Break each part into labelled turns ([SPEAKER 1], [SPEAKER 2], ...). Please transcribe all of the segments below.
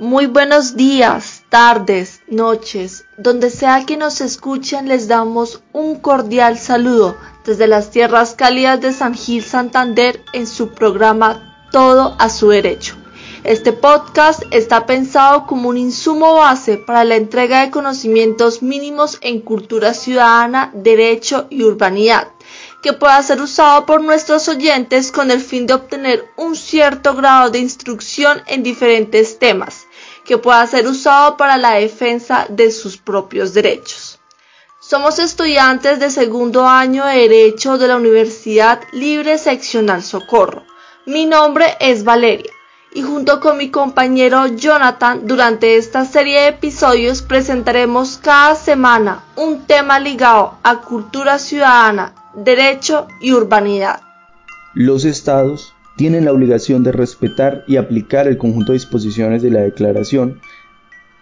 [SPEAKER 1] Muy buenos días, tardes, noches, donde sea que nos escuchen les damos un cordial saludo desde las tierras cálidas de San Gil Santander en su programa Todo a su derecho. Este podcast está pensado como un insumo base para la entrega de conocimientos mínimos en cultura ciudadana, derecho y urbanidad que pueda ser usado por nuestros oyentes con el fin de obtener un cierto grado de instrucción en diferentes temas, que pueda ser usado para la defensa de sus propios derechos. Somos estudiantes de segundo año de Derecho de la Universidad Libre Seccional Socorro. Mi nombre es Valeria y junto con mi compañero Jonathan durante esta serie de episodios presentaremos cada semana un tema ligado a cultura ciudadana, derecho y urbanidad.
[SPEAKER 2] Los estados tienen la obligación de respetar y aplicar el conjunto de disposiciones de la Declaración,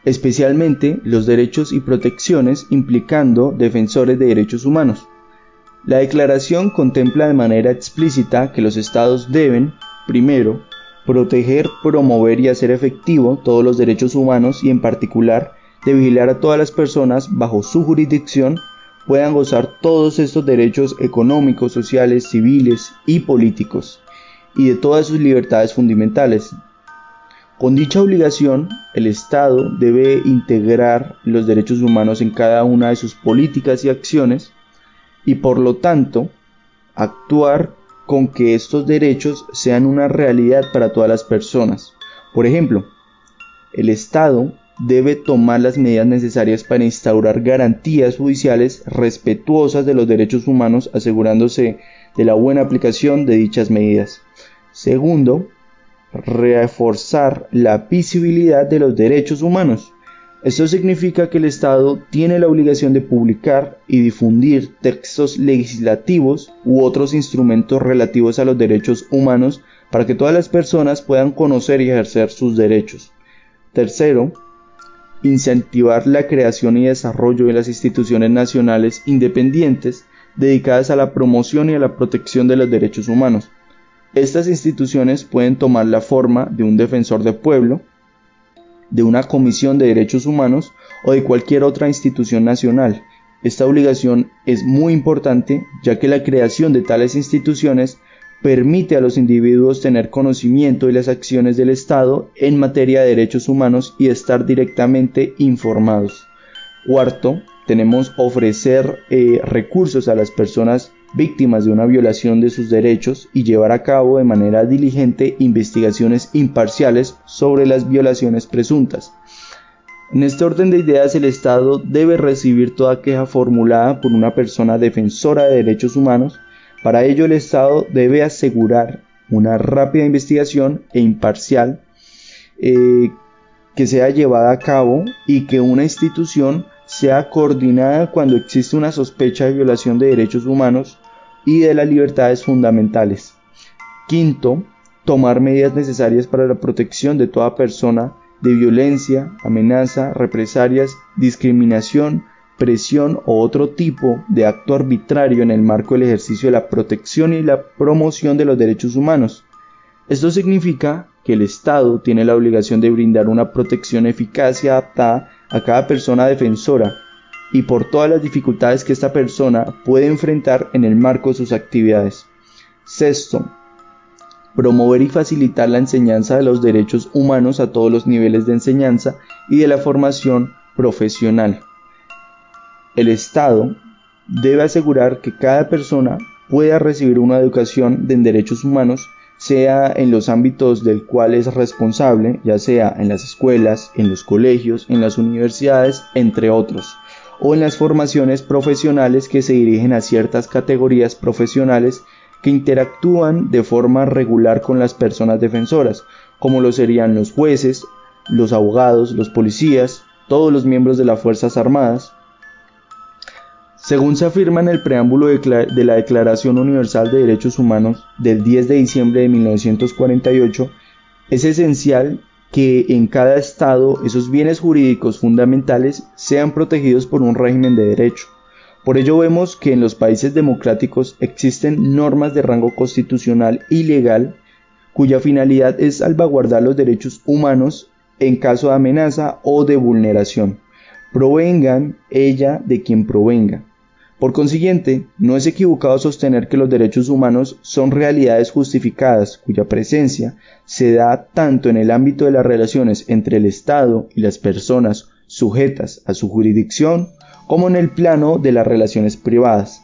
[SPEAKER 2] especialmente los derechos y protecciones implicando defensores de derechos humanos. La Declaración contempla de manera explícita que los estados deben, primero, proteger, promover y hacer efectivo todos los derechos humanos y en particular de vigilar a todas las personas bajo su jurisdicción puedan gozar todos estos derechos económicos, sociales, civiles y políticos, y de todas sus libertades fundamentales. Con dicha obligación, el Estado debe integrar los derechos humanos en cada una de sus políticas y acciones, y por lo tanto, actuar con que estos derechos sean una realidad para todas las personas. Por ejemplo, el Estado debe tomar las medidas necesarias para instaurar garantías judiciales respetuosas de los derechos humanos, asegurándose de la buena aplicación de dichas medidas. Segundo, reforzar la visibilidad de los derechos humanos. Esto significa que el Estado tiene la obligación de publicar y difundir textos legislativos u otros instrumentos relativos a los derechos humanos para que todas las personas puedan conocer y ejercer sus derechos. Tercero, incentivar la creación y desarrollo de las instituciones nacionales independientes dedicadas a la promoción y a la protección de los derechos humanos. Estas instituciones pueden tomar la forma de un defensor de pueblo, de una comisión de derechos humanos o de cualquier otra institución nacional. Esta obligación es muy importante ya que la creación de tales instituciones permite a los individuos tener conocimiento de las acciones del Estado en materia de derechos humanos y estar directamente informados. Cuarto, tenemos ofrecer eh, recursos a las personas víctimas de una violación de sus derechos y llevar a cabo de manera diligente investigaciones imparciales sobre las violaciones presuntas. En este orden de ideas, el Estado debe recibir toda queja formulada por una persona defensora de derechos humanos para ello el Estado debe asegurar una rápida investigación e imparcial eh, que sea llevada a cabo y que una institución sea coordinada cuando existe una sospecha de violación de derechos humanos y de las libertades fundamentales. Quinto, tomar medidas necesarias para la protección de toda persona de violencia, amenaza, represalias, discriminación, presión o otro tipo de acto arbitrario en el marco del ejercicio de la protección y la promoción de los derechos humanos. Esto significa que el Estado tiene la obligación de brindar una protección eficaz y adaptada a cada persona defensora y por todas las dificultades que esta persona puede enfrentar en el marco de sus actividades. Sexto, promover y facilitar la enseñanza de los derechos humanos a todos los niveles de enseñanza y de la formación profesional. El Estado debe asegurar que cada persona pueda recibir una educación en derechos humanos, sea en los ámbitos del cual es responsable, ya sea en las escuelas, en los colegios, en las universidades, entre otros, o en las formaciones profesionales que se dirigen a ciertas categorías profesionales que interactúan de forma regular con las personas defensoras, como lo serían los jueces, los abogados, los policías, todos los miembros de las Fuerzas Armadas, según se afirma en el preámbulo de la Declaración Universal de Derechos Humanos del 10 de diciembre de 1948, es esencial que en cada estado esos bienes jurídicos fundamentales sean protegidos por un régimen de derecho. Por ello vemos que en los países democráticos existen normas de rango constitucional y legal cuya finalidad es salvaguardar los derechos humanos en caso de amenaza o de vulneración. Provengan ella de quien provenga. Por consiguiente, no es equivocado sostener que los derechos humanos son realidades justificadas cuya presencia se da tanto en el ámbito de las relaciones entre el Estado y las personas sujetas a su jurisdicción como en el plano de las relaciones privadas.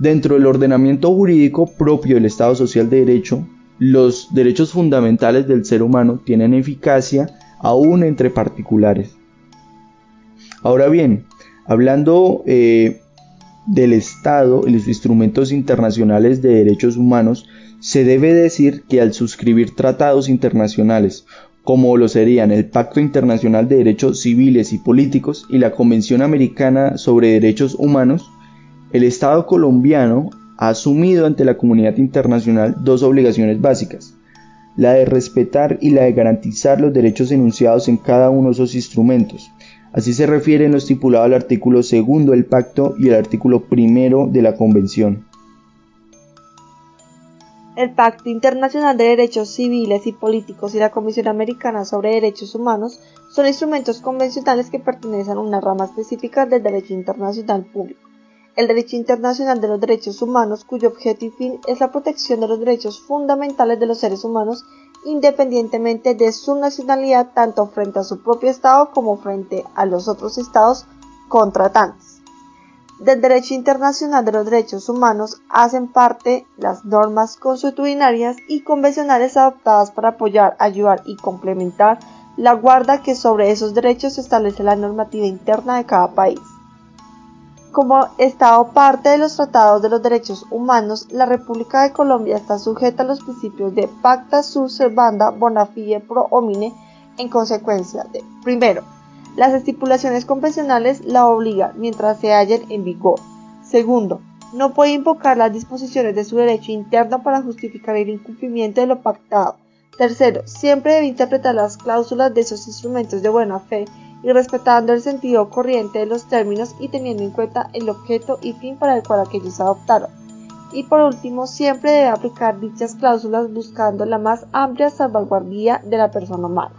[SPEAKER 2] Dentro del ordenamiento jurídico propio del Estado Social de Derecho, los derechos fundamentales del ser humano tienen eficacia aún entre particulares. Ahora bien, hablando eh, del Estado y los instrumentos internacionales de derechos humanos, se debe decir que al suscribir tratados internacionales, como lo serían el Pacto Internacional de Derechos Civiles y Políticos y la Convención Americana sobre Derechos Humanos, el Estado colombiano ha asumido ante la comunidad internacional dos obligaciones básicas, la de respetar y la de garantizar los derechos enunciados en cada uno de esos instrumentos, Así se refiere en lo estipulado al artículo segundo del pacto y el artículo primero de la convención.
[SPEAKER 1] El Pacto Internacional de Derechos Civiles y Políticos y la Comisión Americana sobre Derechos Humanos son instrumentos convencionales que pertenecen a una rama específica del derecho internacional público. El derecho internacional de los derechos humanos, cuyo objeto y fin es la protección de los derechos fundamentales de los seres humanos independientemente de su nacionalidad tanto frente a su propio Estado como frente a los otros Estados contratantes. Del derecho internacional de los derechos humanos hacen parte las normas consuetudinarias y convencionales adoptadas para apoyar, ayudar y complementar la guarda que sobre esos derechos establece la normativa interna de cada país. Como Estado parte de los tratados de los derechos humanos, la República de Colombia está sujeta a los principios de Pacta sunt servanda bona fide pro homine en consecuencia de, primero, las estipulaciones convencionales la obligan mientras se hallen en vigor. Segundo, no puede invocar las disposiciones de su derecho interno para justificar el incumplimiento de lo pactado. Tercero, siempre debe interpretar las cláusulas de esos instrumentos de buena fe y respetando el sentido corriente de los términos y teniendo en cuenta el objeto y fin para el cual aquellos adoptaron. Y por último, siempre debe aplicar dichas cláusulas buscando la más amplia salvaguardia de la persona humana.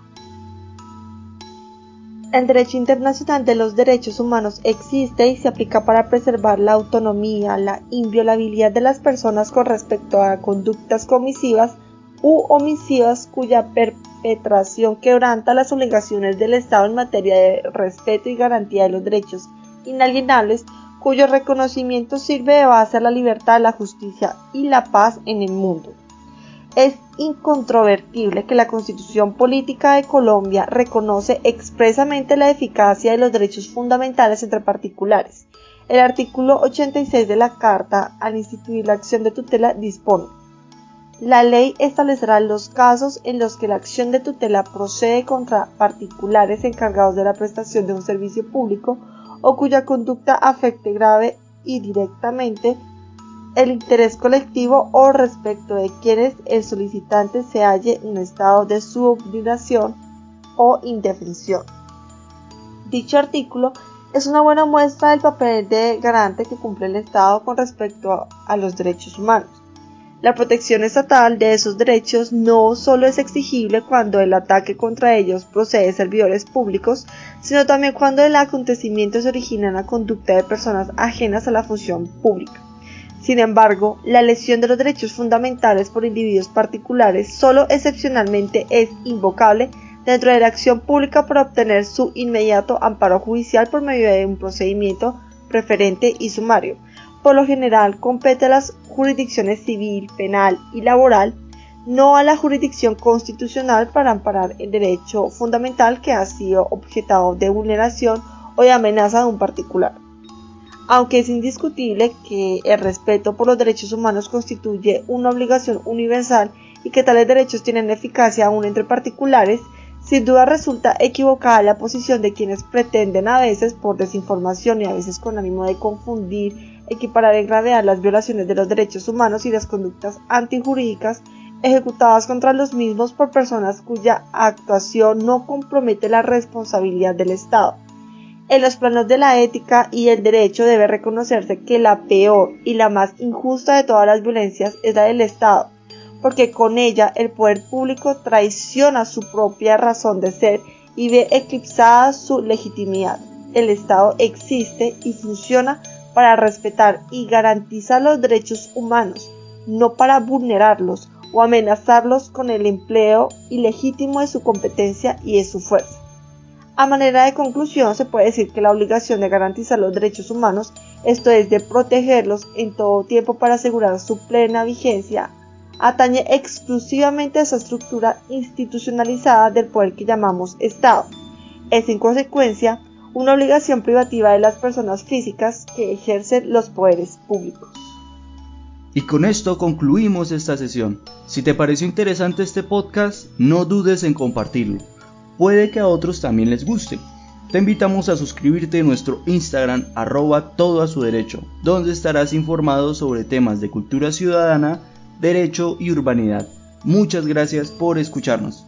[SPEAKER 1] El derecho internacional de los derechos humanos existe y se aplica para preservar la autonomía, la inviolabilidad de las personas con respecto a conductas comisivas u omisivas cuya quebranta las obligaciones del Estado en materia de respeto y garantía de los derechos inalienables, cuyo reconocimiento sirve de base a la libertad, la justicia y la paz en el mundo. Es incontrovertible que la Constitución Política de Colombia reconoce expresamente la eficacia de los derechos fundamentales entre particulares. El artículo 86 de la Carta, al instituir la acción de tutela, dispone la ley establecerá los casos en los que la acción de tutela procede contra particulares encargados de la prestación de un servicio público o cuya conducta afecte grave y directamente el interés colectivo o respecto de quienes el solicitante se halle en estado de subordinación o indefensión. Dicho artículo es una buena muestra del papel de garante que cumple el Estado con respecto a los derechos humanos. La protección estatal de esos derechos no solo es exigible cuando el ataque contra ellos procede de servidores públicos, sino también cuando el acontecimiento se origina en la conducta de personas ajenas a la función pública. Sin embargo, la lesión de los derechos fundamentales por individuos particulares solo excepcionalmente es invocable dentro de la acción pública para obtener su inmediato amparo judicial por medio de un procedimiento preferente y sumario. Por lo general, compete a las jurisdicciones civil, penal y laboral, no a la jurisdicción constitucional para amparar el derecho fundamental que ha sido objetado de vulneración o de amenaza de un particular. Aunque es indiscutible que el respeto por los derechos humanos constituye una obligación universal y que tales derechos tienen eficacia aún entre particulares, sin duda resulta equivocada la posición de quienes pretenden a veces por desinformación y a veces con ánimo de confundir equiparar en gravedad las violaciones de los derechos humanos y las conductas antijurídicas ejecutadas contra los mismos por personas cuya actuación no compromete la responsabilidad del Estado. En los planos de la ética y el derecho debe reconocerse que la peor y la más injusta de todas las violencias es la del Estado, porque con ella el poder público traiciona su propia razón de ser y ve eclipsada su legitimidad. El Estado existe y funciona para respetar y garantizar los derechos humanos, no para vulnerarlos o amenazarlos con el empleo ilegítimo de su competencia y de su fuerza. A manera de conclusión, se puede decir que la obligación de garantizar los derechos humanos, esto es, de protegerlos en todo tiempo para asegurar su plena vigencia, atañe exclusivamente a esa estructura institucionalizada del poder que llamamos Estado. Es en consecuencia una obligación privativa de las personas físicas que ejercen los poderes públicos.
[SPEAKER 2] Y con esto concluimos esta sesión. Si te pareció interesante este podcast, no dudes en compartirlo puede que a otros también les guste. Te invitamos a suscribirte en nuestro Instagram arroba todo a derecho, donde estarás informado sobre temas de cultura ciudadana, derecho y urbanidad. Muchas gracias por escucharnos.